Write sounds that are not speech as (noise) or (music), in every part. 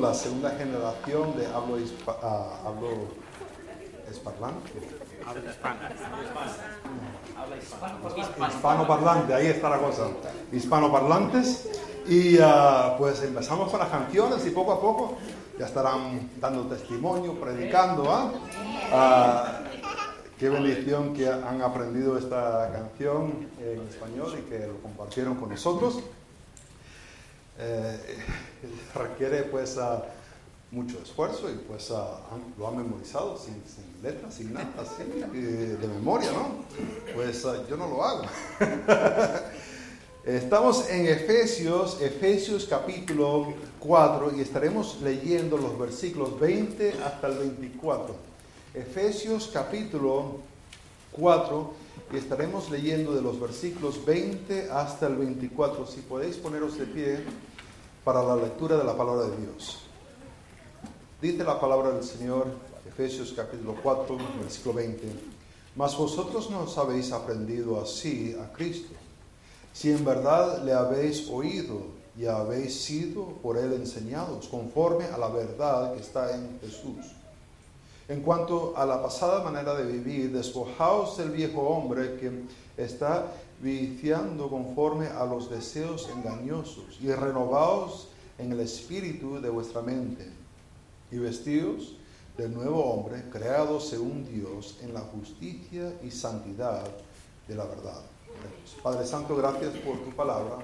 la segunda generación de hablo, hispa, uh, hablo esparlante. Hispanoparlante, ahí está la cosa. Hispanoparlantes. Y uh, pues empezamos con las canciones y poco a poco ya estarán dando testimonio, predicando. ¿ah? qué bendición que han aprendido esta canción en español y que lo compartieron con nosotros. Eh, (laughs) requiere pues mucho esfuerzo y pues lo han memorizado sin, letras, sin nada, así, de memoria, ¿no? Pues yo no lo hago. (laughs) Estamos en Efesios, Efesios capítulo 4 y estaremos leyendo los versículos 20 hasta el 24. Efesios capítulo 4 y estaremos leyendo de los versículos 20 hasta el 24. Si podéis poneros de pie para la lectura de la palabra de Dios. Dice la palabra del Señor, Efesios capítulo 4, versículo 20. Mas vosotros no os habéis aprendido así a Cristo si en verdad le habéis oído y habéis sido por él enseñados, conforme a la verdad que está en Jesús. En cuanto a la pasada manera de vivir, despojaos del viejo hombre que está viciando conforme a los deseos engañosos y renovaos en el espíritu de vuestra mente y vestidos del nuevo hombre creado según Dios en la justicia y santidad de la verdad. Padre Santo, gracias por tu palabra.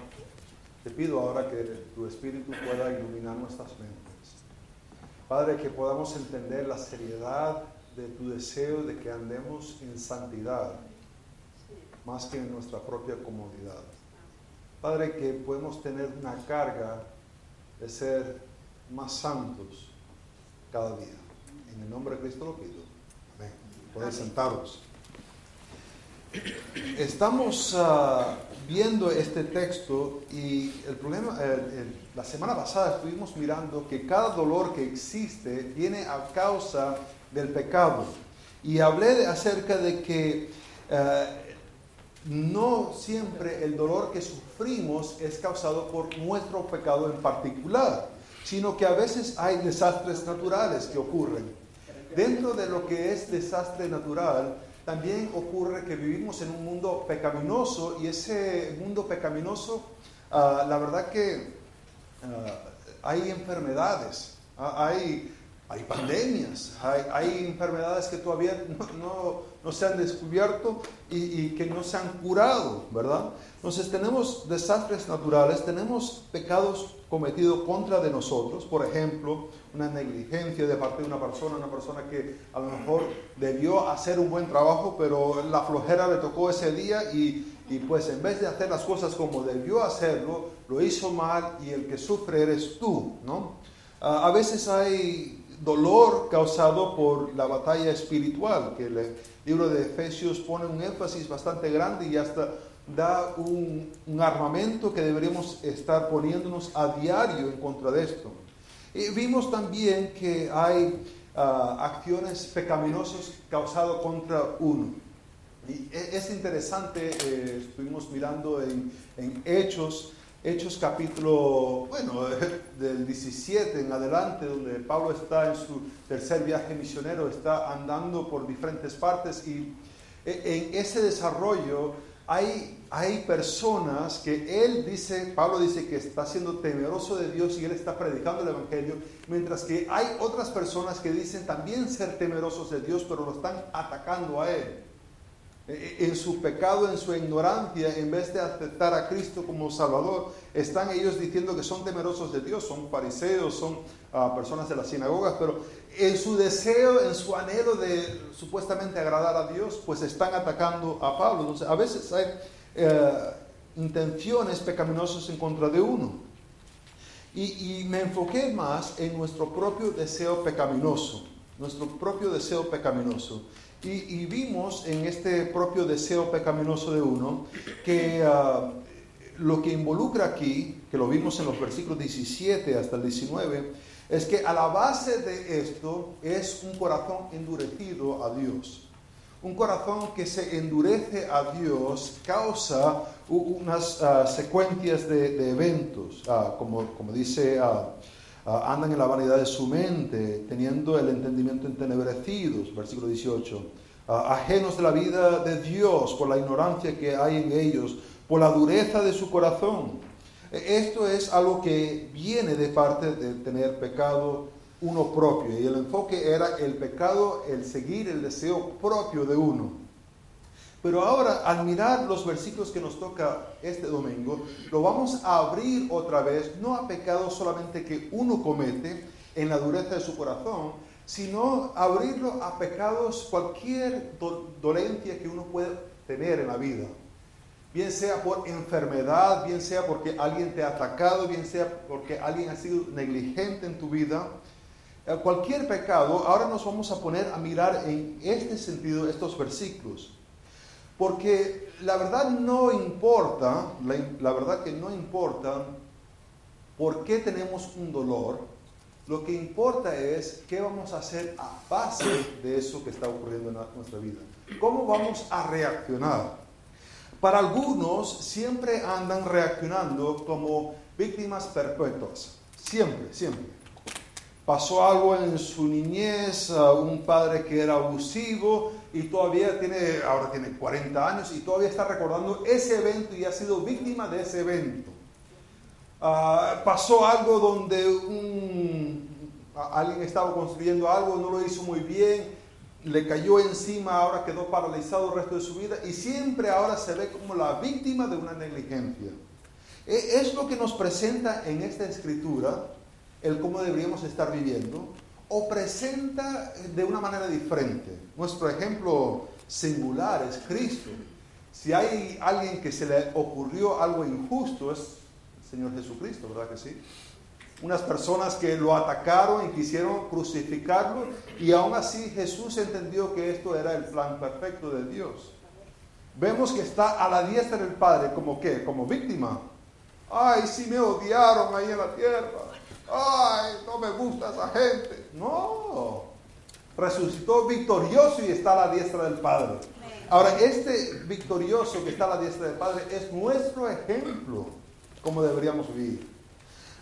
Te pido ahora que tu Espíritu pueda iluminar nuestras mentes. Padre, que podamos entender la seriedad de tu deseo de que andemos en santidad, más que en nuestra propia comodidad. Padre, que podemos tener una carga de ser más santos cada día. En el nombre de Cristo lo pido. Amén. Podéis sentaros. Estamos ah, viendo este texto y el problema, la semana pasada estuvimos mirando que cada dolor que existe viene a causa del pecado. Y hablé acerca de que ah, no siempre el dolor que sufrimos es causado por nuestro pecado en particular, sino que a veces hay desastres naturales que ocurren. Dentro de lo que es desastre natural, también ocurre que vivimos en un mundo pecaminoso y ese mundo pecaminoso, ah, la verdad que ah, hay enfermedades, ah, hay, hay pandemias, hay, enfermedades que todavía no, no, se han descubierto y, que no se han curado, ¿verdad? Entonces tenemos desastres naturales, tenemos pecados cometidos contra de nosotros, por ejemplo, una negligencia de parte de una persona, una persona que a lo mejor debió hacer un buen trabajo, pero la flojera le tocó ese día y, y pues en vez de hacer las cosas como debió hacerlo, lo hizo mal y el que sufre eres tú, ¿no? a veces hay dolor causado por la batalla espiritual, que el libro de Efesios pone un énfasis bastante grande y hasta da un, armamento que deberíamos estar poniéndonos a diario en contra de esto. Y vimos también que hay ah, acciones pecaminosas causadas contra uno. Y e, es interesante, eh, estuvimos mirando en, en, Hechos, Hechos capítulo, bueno, (laughs) del 17 en adelante, donde Pablo está en su tercer viaje misionero, está andando por diferentes partes y e, en ese desarrollo hay, hay personas que él dice, Pablo dice que está siendo temeroso de Dios y él está predicando el Evangelio, mientras que hay otras personas que dicen también ser temerosos de Dios, pero lo están atacando a él. E, e, en su pecado, en su ignorancia, en vez de aceptar a Cristo como Salvador, están ellos diciendo que son temerosos de Dios, son fariseos, son uh, personas de las sinagogas, pero en su deseo, en su anhelo de supuestamente agradar a Dios, pues están atacando a Pablo. Entonces, a veces hay eh, intenciones pecaminosas en contra de uno. Y, me enfoqué más en nuestro propio deseo pecaminoso, nuestro propio deseo pecaminoso. Y, vimos en este propio deseo pecaminoso de uno que uh, lo que involucra aquí, que lo vimos en los versículos 17 hasta el 19, es que a la base de esto es un corazón endurecido a Dios. Un corazón que se endurece a Dios causa unas uh, secuencias de, eventos, uh, como, como, dice uh, Ah, andan en la vanidad de su mente, teniendo el entendimiento entenebrecidos, versículo 18, ah, ajenos de la vida de Dios por la ignorancia que hay en ellos, por la dureza de su corazón. E, esto es algo que viene de parte de tener pecado uno propio, y el enfoque era el pecado, el seguir el deseo propio de uno. Pero ahora, al mirar los versículos que nos toca este domingo, lo vamos a abrir otra vez, no a pecados solamente que uno comete en la dureza de su corazón, sino abrirlo a pecados, cualquier dolencia que uno pueda tener en la vida. Bien sea por enfermedad, bien sea porque alguien te ha atacado, bien sea porque alguien ha sido negligente en tu vida. Eh, cualquier pecado, ahora nos vamos a poner a mirar en este sentido estos versículos. Porque la verdad no importa, la, verdad que no importa por qué tenemos un dolor, lo que importa es qué vamos a hacer a base de eso que está ocurriendo en nuestra vida. ¿Cómo vamos a reaccionar? Para algunos siempre andan reaccionando como víctimas perpetuas. Siempre, siempre. Pasó algo en su niñez, un padre que era abusivo y todavía tiene, ahora tiene 40 años y todavía está recordando ese evento y ha sido víctima de ese evento. Ah, pasó algo donde un, alguien estaba construyendo algo, no lo hizo muy bien, le cayó encima, ahora quedó paralizado el resto de su vida y siempre ahora se ve como la víctima de una negligencia. E, es lo que nos presenta en esta escritura el cómo deberíamos estar viviendo o presenta de una manera diferente. Nuestro ejemplo singular es Cristo. Si hay alguien que se le ocurrió algo injusto, es el Señor Jesucristo, ¿verdad que sí? Unas personas que lo atacaron y quisieron crucificarlo y aún así Jesús entendió que esto era el plan perfecto de Dios. Vemos que está a la diestra del Padre como qué, como víctima. Ay, sí me odiaron ahí en la tierra ay, no me gusta esa gente. No, resucitó victorioso y está a la diestra del Padre. Ahora, este victorioso que está a la diestra del Padre es nuestro ejemplo, como deberíamos vivir.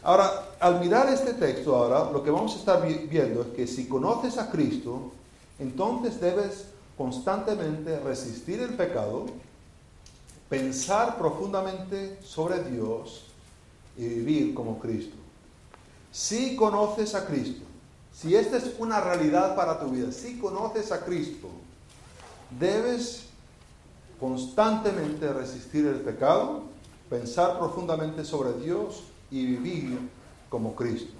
Ahora, al mirar este texto ahora, lo que vamos a estar viendo es que si conoces a Cristo, entonces debes constantemente resistir el pecado, pensar profundamente sobre Dios y vivir como Cristo. Si conoces a Cristo, si esta es una realidad para tu vida, si conoces a Cristo, debes constantemente resistir el pecado, pensar profundamente sobre Dios y vivir como Cristo.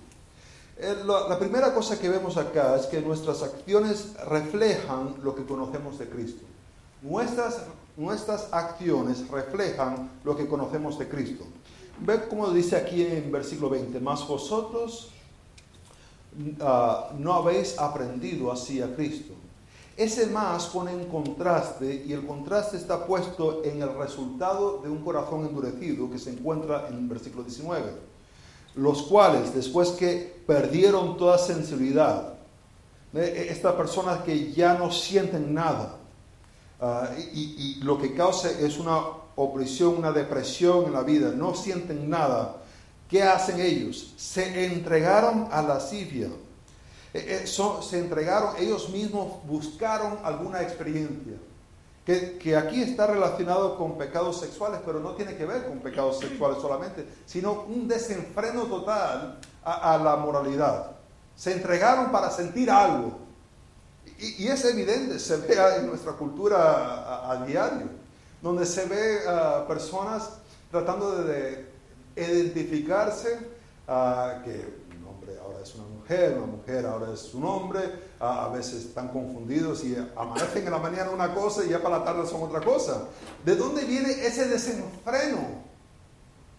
Eh, la primera cosa que vemos acá es que nuestras acciones reflejan lo que conocemos de Cristo. Nuestras, nuestras acciones reflejan lo que conocemos de Cristo. Ve cómo dice aquí en versículo 20, más vosotros ah, no habéis aprendido así a Cristo. Ese más pone en contraste y el contraste está puesto en el resultado de un corazón endurecido que se encuentra en el versículo 19. Los cuales, después que perdieron toda sensibilidad, e, estas personas que ya no sienten nada, ah, y, y lo que causa es una opresión, una depresión en la vida, no sienten nada, ¿qué hacen ellos? Se entregaron a la lascivia. Eh, eh, se entregaron, ellos mismos buscaron alguna experiencia. Que, aquí está relacionado con pecados sexuales, pero no tiene que ver con pecados sexuales solamente, sino un desenfreno total a, la moralidad. Se entregaron para sentir algo. Y, es evidente, se ve en nuestra cultura a diario donde se ve a personas tratando de, identificarse, que un hombre ahora es una mujer, una mujer ahora es un hombre, a veces están confundidos y amanecen en la mañana una cosa y ya para la tarde son otra cosa. ¿De dónde viene ese desenfreno?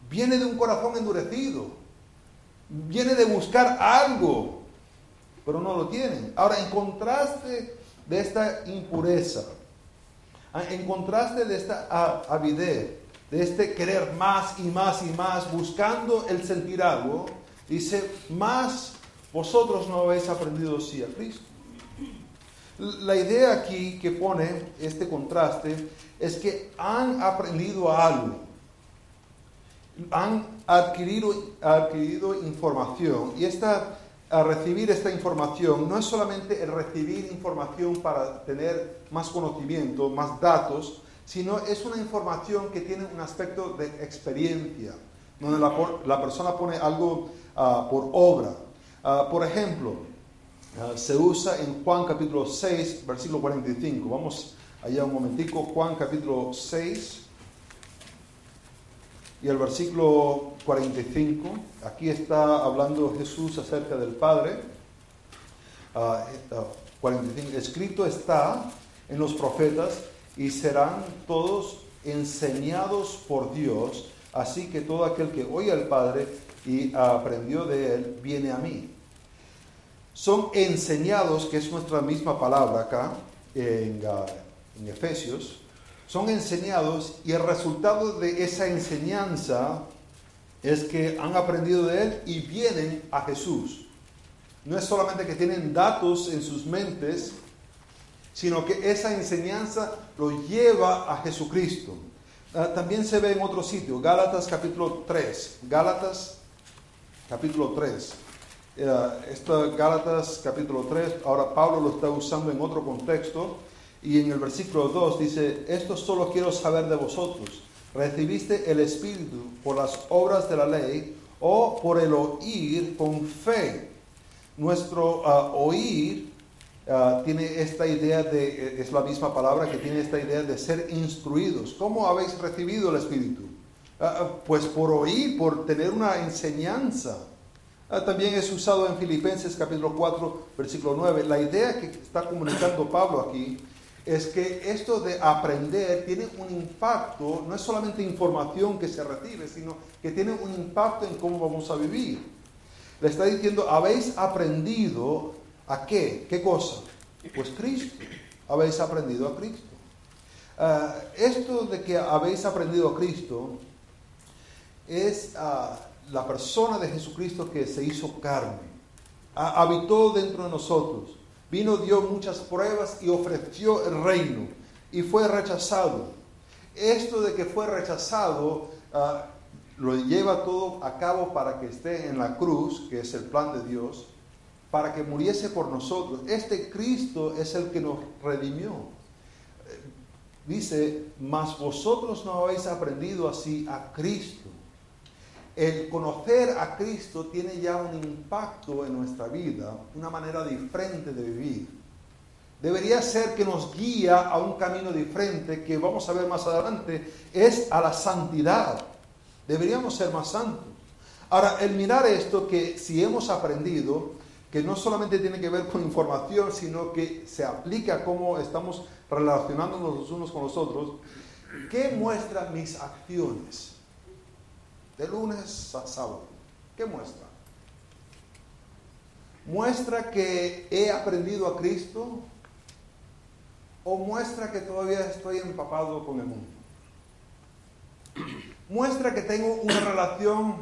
Viene de un corazón endurecido, viene de buscar algo, pero no lo tienen. Ahora, en contraste de esta impureza, Ah, en contraste de esta avidez, de este querer más y más y más, buscando el sentir algo, dice, más vosotros no habéis aprendido sí a Cristo. La idea aquí que pone este contraste es que han aprendido algo. han adquirido, adquirido información y esta, a recibir esta información no es solamente el recibir información para tener más conocimiento, más datos, sino es una información que tiene un aspecto de experiencia, donde la, persona pone algo ah, por obra. Ah, por ejemplo, ah, se usa en Juan capítulo 6, versículo 45. Vamos allá un momentico, Juan capítulo 6 y el versículo 45. Aquí está hablando Jesús acerca del Padre. 45. Escrito está en los profetas y serán todos enseñados por Dios, así que todo aquel que oye al Padre y aprendió de él, viene a mí. Son enseñados, que es nuestra misma palabra acá en, ah, en Efesios, son enseñados y el resultado de esa enseñanza es que han aprendido de Él y vienen a Jesús. No es solamente que tienen datos en sus mentes, sino que esa enseñanza lo lleva a Jesucristo. Ah, también se ve en otro sitio, Gálatas capítulo 3. Gálatas capítulo 3. Uh, Gálatas capítulo 3, ahora Pablo lo está usando en otro contexto y en el versículo 2 dice, esto solo quiero saber de vosotros. ¿Recibiste el Espíritu por las obras de la ley o por el oír con fe? Nuestro ah, oír Ah, tiene esta idea de, eh, es la misma palabra que tiene esta idea de ser instruidos. ¿Cómo habéis recibido el Espíritu? Ah, ah, pues por oír, por tener una enseñanza. también es usado en Filipenses capítulo 4, versículo 9. La idea que está comunicando Pablo aquí es que esto de aprender tiene un impacto, no es solamente información que se recibe, sino que tiene un impacto en cómo vamos a vivir. Le está diciendo, habéis aprendido ¿A qué? ¿Qué cosa? Pues Cristo. Habéis aprendido a Cristo. Ah, esto de que habéis aprendido a Cristo es ah, la persona de Jesucristo que se hizo carne. habitó dentro de nosotros. Vino, dio muchas pruebas y ofreció el reino. Y fue rechazado. Esto de que fue rechazado ah, lo lleva todo a cabo para que esté en la cruz, que es el plan de Dios para que muriese por nosotros. Este Cristo es el que nos redimió. Dice, mas vosotros no habéis aprendido así a Cristo. El conocer a Cristo tiene ya un impacto en nuestra vida, una manera diferente de vivir. Debería ser que nos guía a un camino diferente que vamos a ver más adelante, es a la santidad. Deberíamos ser más santos. Ahora, el mirar esto que si hemos aprendido, que no solamente tiene que ver con información, sino que se aplica cómo estamos relacionándonos los unos con los otros. ¿Qué muestra mis acciones? De lunes a sábado. ¿Qué muestra? ¿Muestra que he aprendido a Cristo? ¿O muestra que todavía estoy empapado con el mundo? ¿Muestra que tengo una relación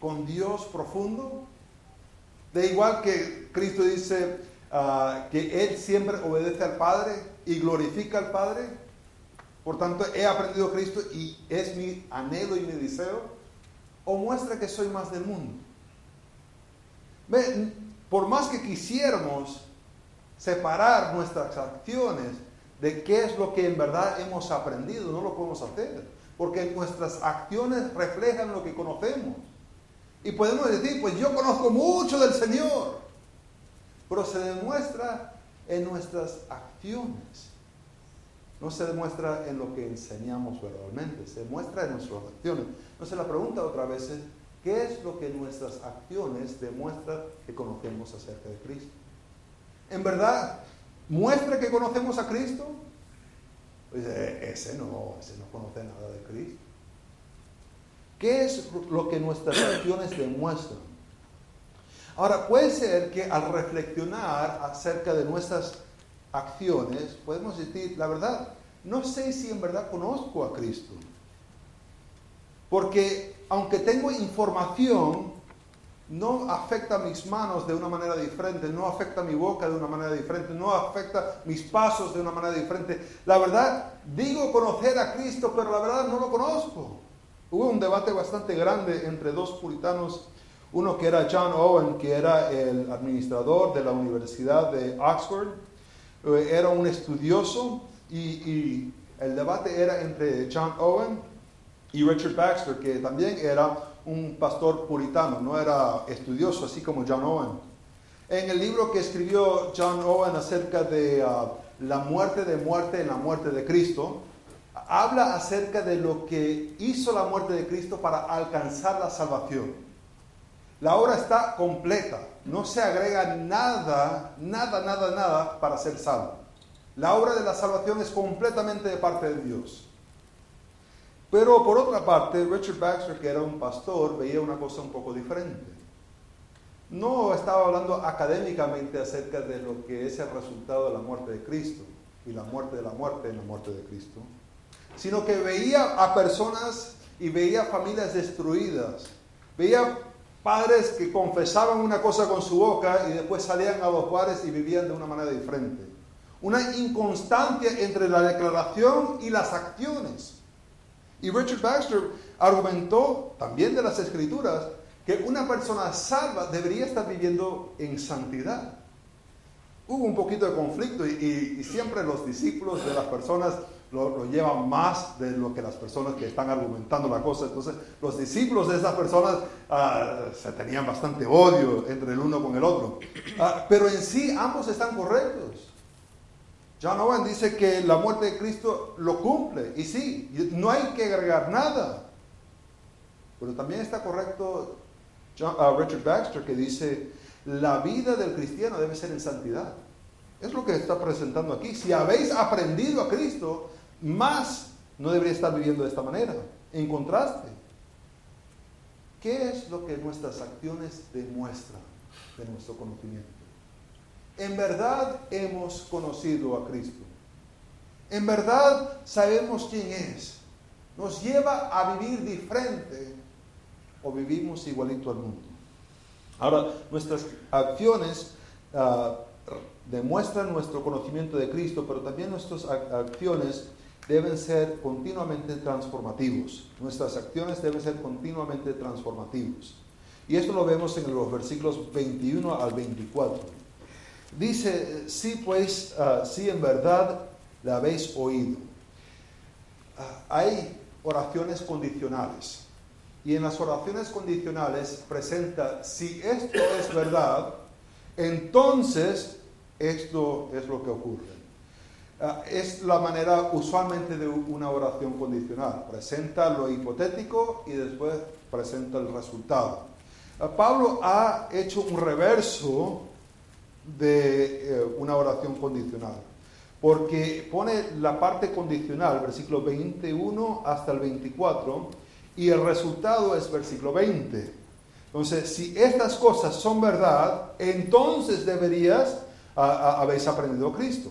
con Dios profundo? De igual que Cristo dice ah, que Él siempre obedece al Padre y glorifica al Padre. Por tanto, he aprendido Cristo y es mi anhelo y mi deseo. O muestra que soy más del mundo. por más que quisiéramos separar nuestras acciones de qué es lo que en verdad hemos aprendido, no lo podemos hacer. Porque nuestras acciones reflejan lo que conocemos. Y podemos decir, pues yo conozco mucho del Señor, pero se demuestra en nuestras acciones. No se demuestra en lo que enseñamos verdaderamente, se demuestra en nuestras acciones. Entonces la pregunta otra vez es, ¿qué es lo que nuestras acciones demuestran que conocemos acerca de Cristo? ¿En verdad muestra que conocemos a Cristo? Pues eh, ese no, ese no conoce nada de Cristo. ¿Qué es lo que nuestras acciones demuestran? Ahora, puede ser que al reflexionar acerca de nuestras acciones, podemos decir, la verdad, no sé si en verdad conozco a Cristo. Porque aunque tengo información, no afecta mis manos de una manera diferente, no afecta mi boca de una manera diferente, no afecta mis pasos de una manera diferente. La verdad, digo conocer a Cristo, pero la verdad no lo conozco. Hubo un debate bastante grande entre dos puritanos, uno que era John Owen, que era el administrador de la Universidad de Oxford, eh, era un estudioso y, el debate era entre John Owen y Richard Baxter, que también era un pastor puritano, no era estudioso así como John Owen. En el libro que escribió John Owen acerca de ah, la muerte de muerte en la muerte de Cristo, habla acerca de lo que hizo la muerte de Cristo para alcanzar la salvación. La obra está completa, no se agrega nada, nada, nada, nada para ser salvo. La obra de la salvación es completamente de parte de Dios. Pero por otra parte, Richard Baxter, que era un pastor, veía una cosa un poco diferente. No estaba hablando académicamente acerca de lo que es el resultado de la muerte de Cristo y la muerte de la muerte en la muerte de Cristo, sino que veía a personas y veía familias destruidas, veía padres que confesaban una cosa con su boca y después salían a los bares y vivían de una manera diferente. Una inconstancia entre la declaración y las acciones. Y Richard Baxter argumentó también de las escrituras que una persona salva debería estar viviendo en santidad. Hubo un poquito de conflicto y, siempre los discípulos de las personas lo, llevan más de lo que las personas que están argumentando la cosa. Entonces, los discípulos de esas personas ah, se tenían bastante odio entre el uno con el otro. Ah, pero en sí, ambos están correctos. John Owen dice que la muerte de Cristo lo cumple. Y sí, no hay que agregar nada. Pero también está correcto uh, Richard Baxter que dice, la vida del cristiano debe ser en santidad. Es lo que está presentando aquí. Si habéis aprendido a Cristo, más no debería estar viviendo de esta manera. En contraste, ¿qué es lo que nuestras acciones demuestran de nuestro conocimiento? En verdad hemos conocido a Cristo. En verdad sabemos quién es. Nos lleva a vivir diferente o vivimos igualito al mundo. Ahora, nuestras acciones ah, demuestran nuestro conocimiento de Cristo, pero también nuestras acciones deben ser continuamente transformativos. Nuestras acciones deben ser continuamente transformativos. Y esto lo vemos en los versículos 21 al 24. Dice, sí pues, uh, sí en verdad la habéis oído. Ah, hay oraciones condicionales. Y en las oraciones condicionales presenta, si esto es verdad, entonces esto es lo que ocurre. Ah, es la manera usualmente de una oración condicional. Presenta lo hipotético y después presenta el resultado. Pablo ha hecho un reverso de eh, una oración condicional. Porque pone la parte condicional, versículo 21 hasta el 24, y el resultado es versículo 20. Entonces, si estas cosas son verdad, entonces deberías habéis aprendido Cristo.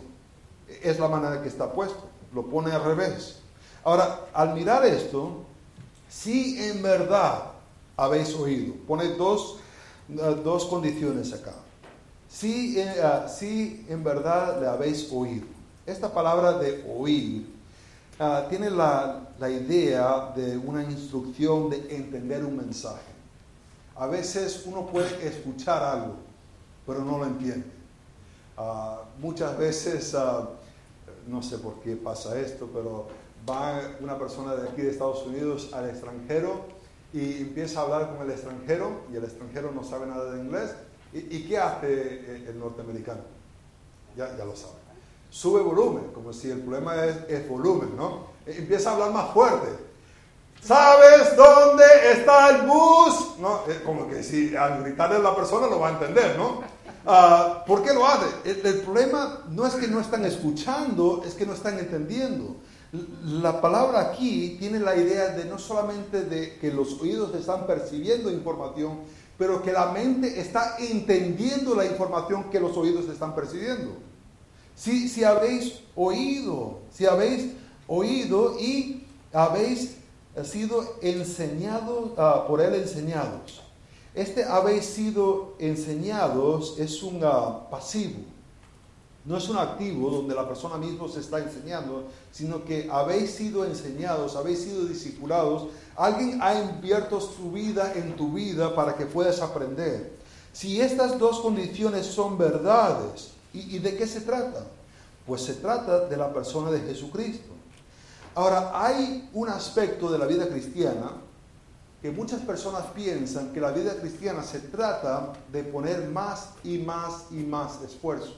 Es la manera que está puesto. Lo pone al revés. Ahora, al mirar esto, si en verdad habéis oído, pone dos, dos condiciones acá. Si, eh, ah, si en verdad le habéis oído. Esta palabra de oír ah, tiene la, la, idea de una instrucción de entender un mensaje. A veces uno puede escuchar algo, pero no lo entiende. Ah, muchas veces, no sé por qué pasa esto, pero va una persona de aquí de Estados Unidos al extranjero y empieza a hablar con el extranjero y el extranjero no sabe nada de inglés ¿Y, qué hace el norteamericano? Ya, ya lo sabe. Sube volumen, como si el problema es, volumen, ¿no? E, empieza a hablar más fuerte. ¿Sabes dónde está el bus? ¿No? Como que si al gritarle a la persona lo va a entender, ¿no? Ah, ¿Por qué lo hace? El, problema no es que no están escuchando, es que no están entendiendo. La palabra aquí tiene la idea de no solamente de que los oídos están percibiendo información, pero que la mente está entendiendo la información que los oídos están percibiendo. Si, si habéis oído, si habéis oído y habéis sido enseñados, ah, por él enseñados. Este habéis sido enseñados es un ah, pasivo. No es un activo donde la persona misma se está enseñando, sino que habéis sido enseñados, habéis sido discipulados. Alguien ha invierto su vida en tu vida para que puedas aprender. Si estas dos condiciones son verdades, ¿y, y de qué se trata? Pues se trata de la persona de Jesucristo. Ahora, hay un aspecto de la vida cristiana que muchas personas piensan que la vida cristiana se trata de poner más y más y más esfuerzo.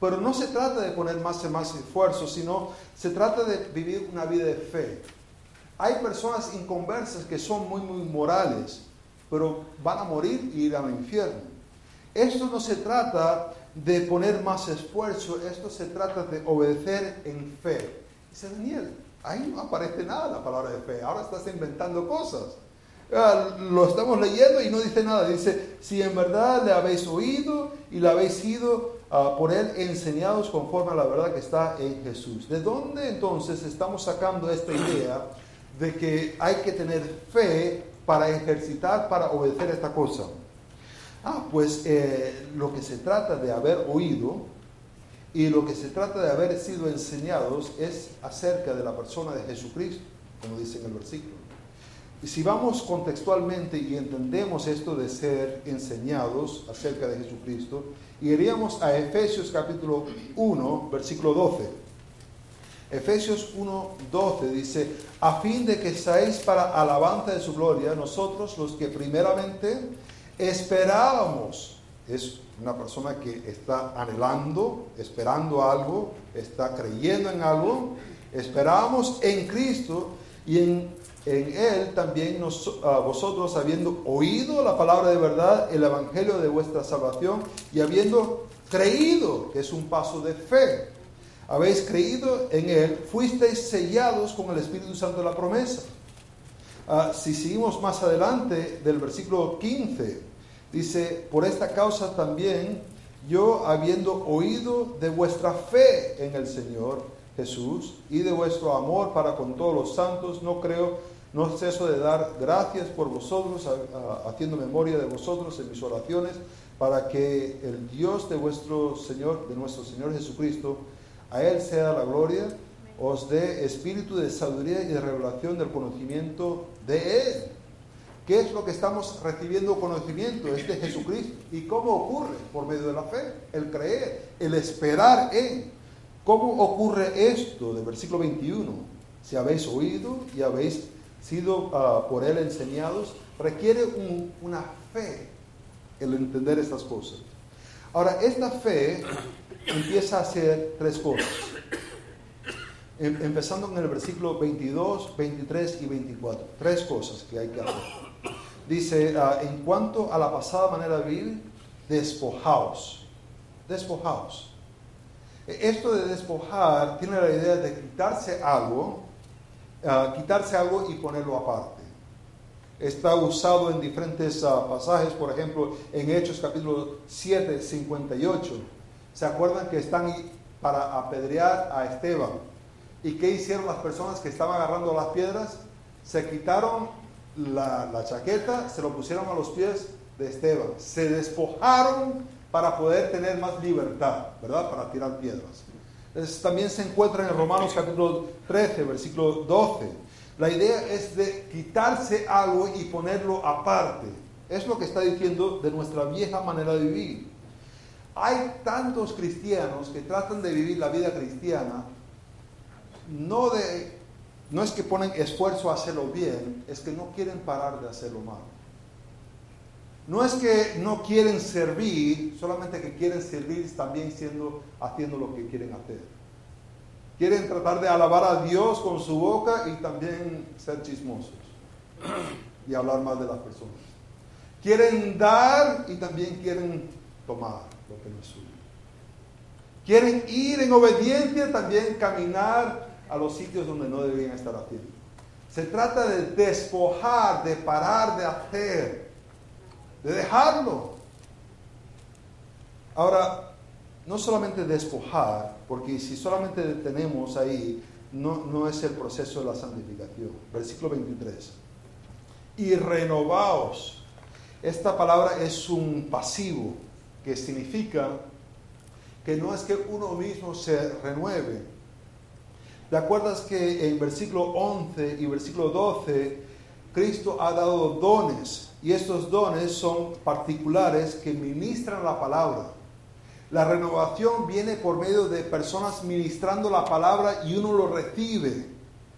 Pero no se trata de poner más y más esfuerzo, sino se trata de vivir una vida de fe. Hay personas inconversas que son muy, muy morales, pero van a morir y ir al infierno. Esto no se trata de poner más esfuerzo, esto se trata de obedecer en fe. Dice Daniel, ahí no aparece nada la palabra de fe, ahora estás inventando cosas. Ah, lo estamos leyendo y no dice nada. Dice, si en verdad le habéis oído y le habéis sido uh, por él enseñados conforme a la verdad que está en Jesús. ¿De dónde entonces estamos sacando esta idea de que hay que tener fe para ejercitar, para obedecer esta cosa? Ah, pues eh, lo que se trata de haber oído y lo que se trata de haber sido enseñados es acerca de la persona de Jesucristo, como dice en el versículo. Y si vamos contextualmente y entendemos esto de ser enseñados acerca de Jesucristo, iríamos a Efesios capítulo 1, versículo 12. Efesios 1, 12 dice, a fin de que seáis para alabanza de su gloria, nosotros los que primeramente esperábamos, es una persona que está anhelando, esperando algo, está creyendo en algo, esperábamos en Cristo y en en él también vosotros habiendo oído la palabra de verdad, el evangelio de vuestra salvación y habiendo creído, que es un paso de fe, habéis creído en él, fuisteis sellados con el Espíritu Santo de la promesa. Ah, si seguimos más adelante del versículo 15, dice, por esta causa también yo habiendo oído de vuestra fe en el Señor Jesús y de vuestro amor para con todos los santos, no creo no ceso de dar gracias por vosotros, haciendo memoria de vosotros en mis oraciones, para que el Dios de vuestro Señor, de nuestro Señor Jesucristo, a Él sea la gloria, os dé espíritu de sabiduría y de revelación del conocimiento de Él. ¿Qué es lo que estamos recibiendo conocimiento? Es de Jesucristo. ¿Y cómo ocurre? Por medio de la fe, el creer, el esperar en. ¿Cómo ocurre esto? Del versículo 21. Si habéis oído y habéis sido ah, por Él enseñados, requiere una fe el entender estas cosas. Ahora, esta fe empieza a hacer tres cosas. Em, empezando en el versículo 22, 23 y 24. Tres cosas que hay que hacer. Dice, ah, en cuanto a la pasada manera de vivir, despojaos. Despojaos. E, esto de despojar tiene la idea de quitarse algo quitarse algo y ponerlo aparte. Está usado en diferentes ah, pasajes, por ejemplo, en Hechos capítulo 7, 58. ¿Se acuerdan que están para apedrear a Esteban? ¿Y qué hicieron las personas que estaban agarrando las piedras? Se quitaron la, chaqueta, se lo pusieron a los pies de Esteban. Se despojaron para poder tener más libertad, ¿verdad? Para tirar piedras también se encuentra en Romanos capítulo 13, versículo 12. La idea es de quitarse algo y ponerlo aparte. Es lo que está diciendo de nuestra vieja manera de vivir. Hay tantos cristianos que tratan de vivir la vida cristiana, no, de, no es que ponen esfuerzo a hacerlo bien, es que no quieren parar de hacerlo mal. No es que no quieren servir, solamente que quieren servir también siendo, haciendo lo que quieren hacer. Quieren tratar de alabar a Dios con su boca y también ser chismosos y hablar más de las personas. Quieren dar y también quieren tomar lo que no es suyo. Quieren ir en obediencia, también caminar a los sitios donde no deberían estar haciendo. Se trata de despojar, de parar de hacer de dejarlo. Ahora, no solamente despojar, porque si solamente detenemos ahí, no, no es el proceso de la santificación. Versículo 23. Y renovaos. Esta palabra es un pasivo que significa que no es que uno mismo se renueve. ¿Te acuerdas que en versículo 11 y versículo 12 Cristo ha dado dones y estos dones son particulares que ministran la palabra? La renovación viene por medio de personas ministrando la palabra y uno lo recibe.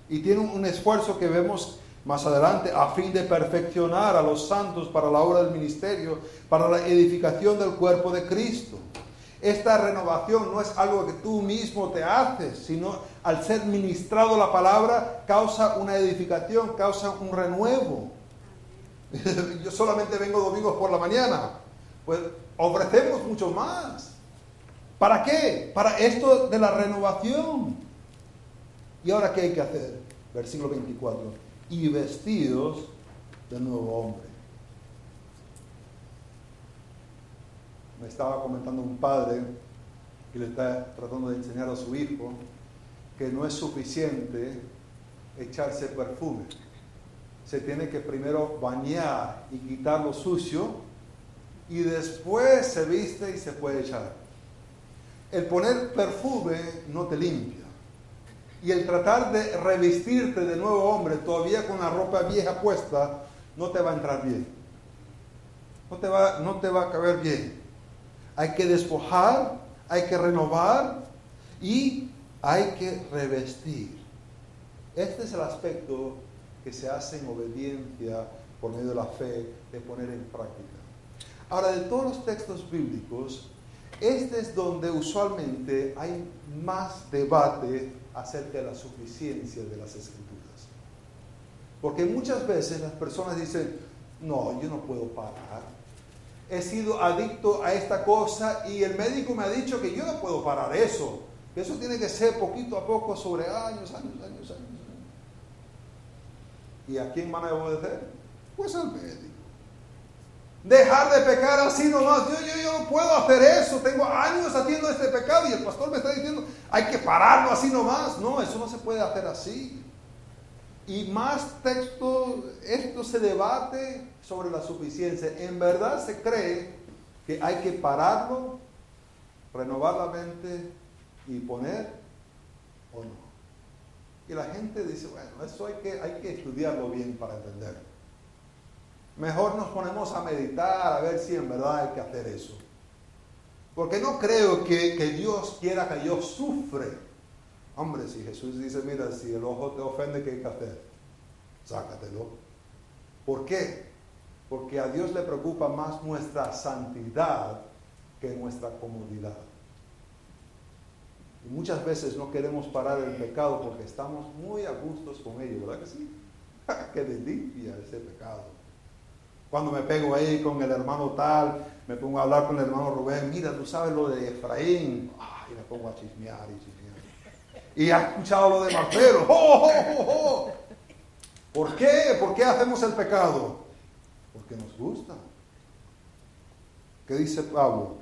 Y tiene un esfuerzo que vemos más adelante a fin de perfeccionar a los santos para la obra del ministerio, para la edificación del cuerpo de Cristo. Esta renovación no es algo que tú mismo te haces, sino al ser ministrado la palabra causa una edificación, causa un renuevo. (laughs) Yo solamente vengo domingos por la mañana, pues ofrecemos mucho más. ¿Para qué? Para esto de la renovación. ¿Y ahora qué hay que hacer? Versículo 24. Y vestidos de nuevo hombre. Me estaba comentando un padre que le está tratando de enseñar a su hijo que no es suficiente echarse perfume. Se tiene que primero bañar y quitar lo sucio y después se viste y se puede echar el poner perfume no te limpia. Y el tratar de revestirte de nuevo hombre todavía con la ropa vieja puesta no te va a entrar bien. No te va, no te va a caber bien. Hay que despojar, hay que renovar y hay que revestir. Este es el aspecto que se hace en obediencia por medio de la fe de poner en práctica. Ahora, de todos los textos bíblicos, este es donde usualmente hay más debate acerca de la suficiencia de las escrituras. Porque muchas veces las personas dicen, no, yo no puedo parar. He sido adicto a esta cosa y el médico me ha dicho que yo no puedo parar eso. Eso tiene que ser poquito a poco sobre años, años, años, años. ¿Y a quién van a obedecer? Pues al médico dejar de pecar así nomás. Yo, yo, yo no puedo hacer eso. Tengo años haciendo este pecado y el pastor me está diciendo, hay que pararlo así nomás. No, eso no se puede hacer así. Y más texto, esto se debate sobre la suficiencia. En verdad se cree que hay que pararlo, renovar la mente y poner o no. Y la gente dice, bueno, eso hay que, hay que estudiarlo bien para entenderlo. Mejor nos ponemos a meditar a ver si en verdad hay que hacer eso. Porque no creo que, Dios quiera que yo sufre. Hombre, si Jesús dice, mira, si el ojo te ofende, ¿qué hay que hacer? Sácatelo. ¿Por qué? Porque a Dios le preocupa más nuestra santidad que nuestra comodidad. Y muchas veces no queremos parar el pecado porque estamos muy a gustos con ello, ¿verdad que sí? (laughs) ¡Qué delicia ese pecado! Cuando me pego ahí con el hermano tal, me pongo a hablar con el hermano Rubén, mira, tú sabes lo de Efraín. y me pongo a chismear y chismear. Y ha escuchado lo de Marcelo. ¡Oh, oh, oh, por qué? ¿Por qué hacemos el pecado? Porque nos gusta. ¿Qué dice Pablo?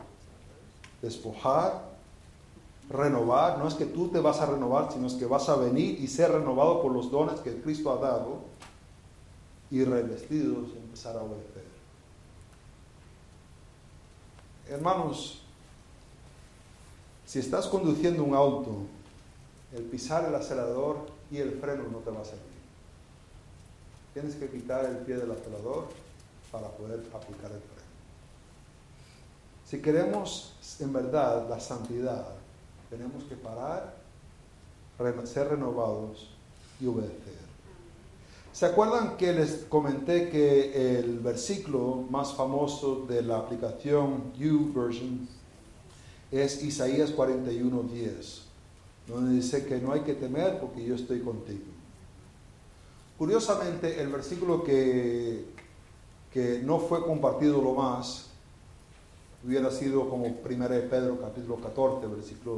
Despojar, renovar. No es que tú te vas a renovar, sino es que vas a venir y ser renovado por los dones que Cristo ha dado y revestidos empezar a obedecer. Hermanos, si estás conduciendo un auto, el pisar el acelerador y el freno no te va a servir. Tienes que quitar el pie del acelerador para poder aplicar el freno. Si queremos en verdad la santidad, tenemos que parar, ser renovados y obedecer. ¿Se acuerdan que les comenté que el versículo más famoso de la aplicación YouVersion es Isaías 41:10, donde dice que no hay que temer porque yo estoy contigo? Curiosamente, el versículo que, que no fue compartido lo más hubiera sido como 1 de Pedro capítulo 14, versículo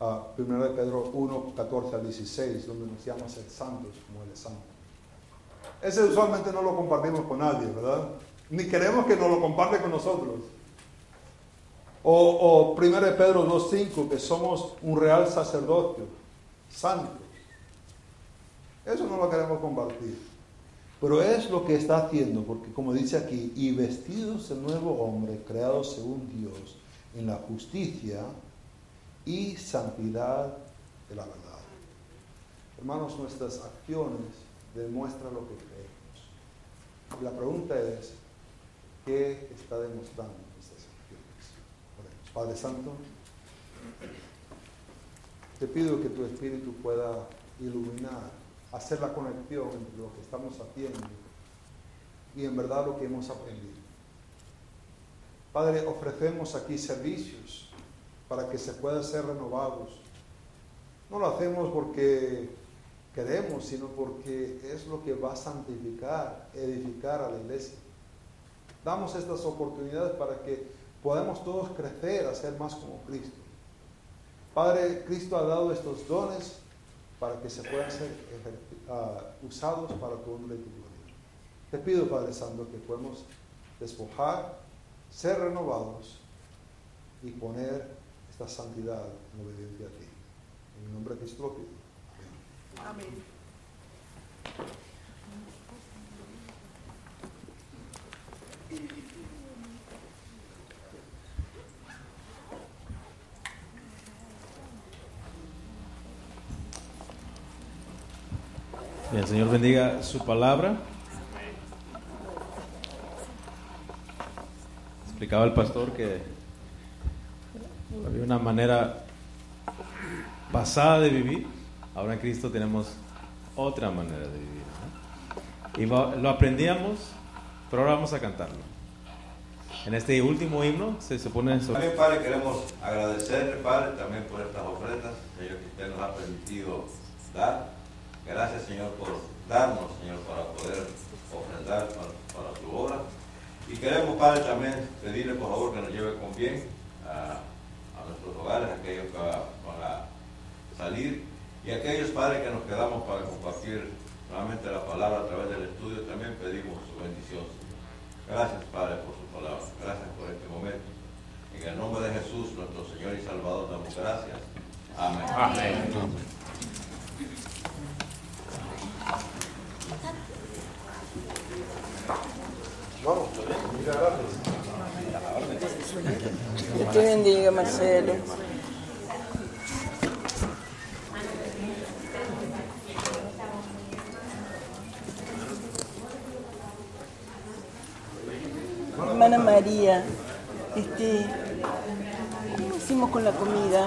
uh, ah, 1 de Pedro 1, 14 al 16, donde nos llama ser santos como es santo. Ese usualmente no lo compartimos con nadie, ¿verdad? Ni queremos que nos lo comparte con nosotros. O, o 1 Pedro 2.5, que somos un real sacerdocio, santos. Eso no lo queremos compartir. Pero es lo que está haciendo, porque como dice aquí, y vestidos de nuevo hombre, creado según Dios, en la justicia y santidad de la verdad. Hermanos, nuestras acciones demuestran lo que creemos. La pregunta es, ¿qué está demostrando? Padre Santo, te pido que tu Espíritu pueda iluminar, hacer la conexión entre lo que estamos haciendo y en verdad lo que hemos aprendido. Padre, ofrecemos aquí servicios para que se puedan ser renovados. No lo hacemos porque queremos, sino porque es lo que va a santificar, edificar a la iglesia. Damos estas oportunidades para que podamos todos crecer a ser más como Cristo. Padre, Cristo ha dado estos dones para que se puedan ser uh, usados para tu honra y tu gloria. Te pido, Padre Santo, que podamos despojar, ser renovados y poner esta santidad en obediencia a ti. En el nombre de Cristo lo pido. Amén. El Señor bendiga su palabra. Explicaba el pastor que había una manera pasada de vivir Ahora en Cristo tenemos otra manera de vivir. Y lo aprendíamos, pero ahora vamos a cantarlo. En este último himno se supone... Sobre... También, Padre, queremos agradecerle, Padre, también por estas ofrendas, que usted nos ha permitido dar. Gracias, Señor, por darnos, Señor, para poder ofrendar para, tu obra. Y queremos, Padre, también pedirle, por favor, que nos lleve con bien a, a nuestros hogares, aquellos que van a salir y aquellos padres que nos quedamos para compartir nuevamente la palabra a través del estudio, también pedimos su bendición. Gracias, Padre, por su palabra. Gracias por este momento. En el nombre de Jesús, nuestro Señor y Salvador, damos gracias. Amén. Amén. Vamos, te bendiga, Marcelo. hermana María, este, ¿cómo hicimos con la comida?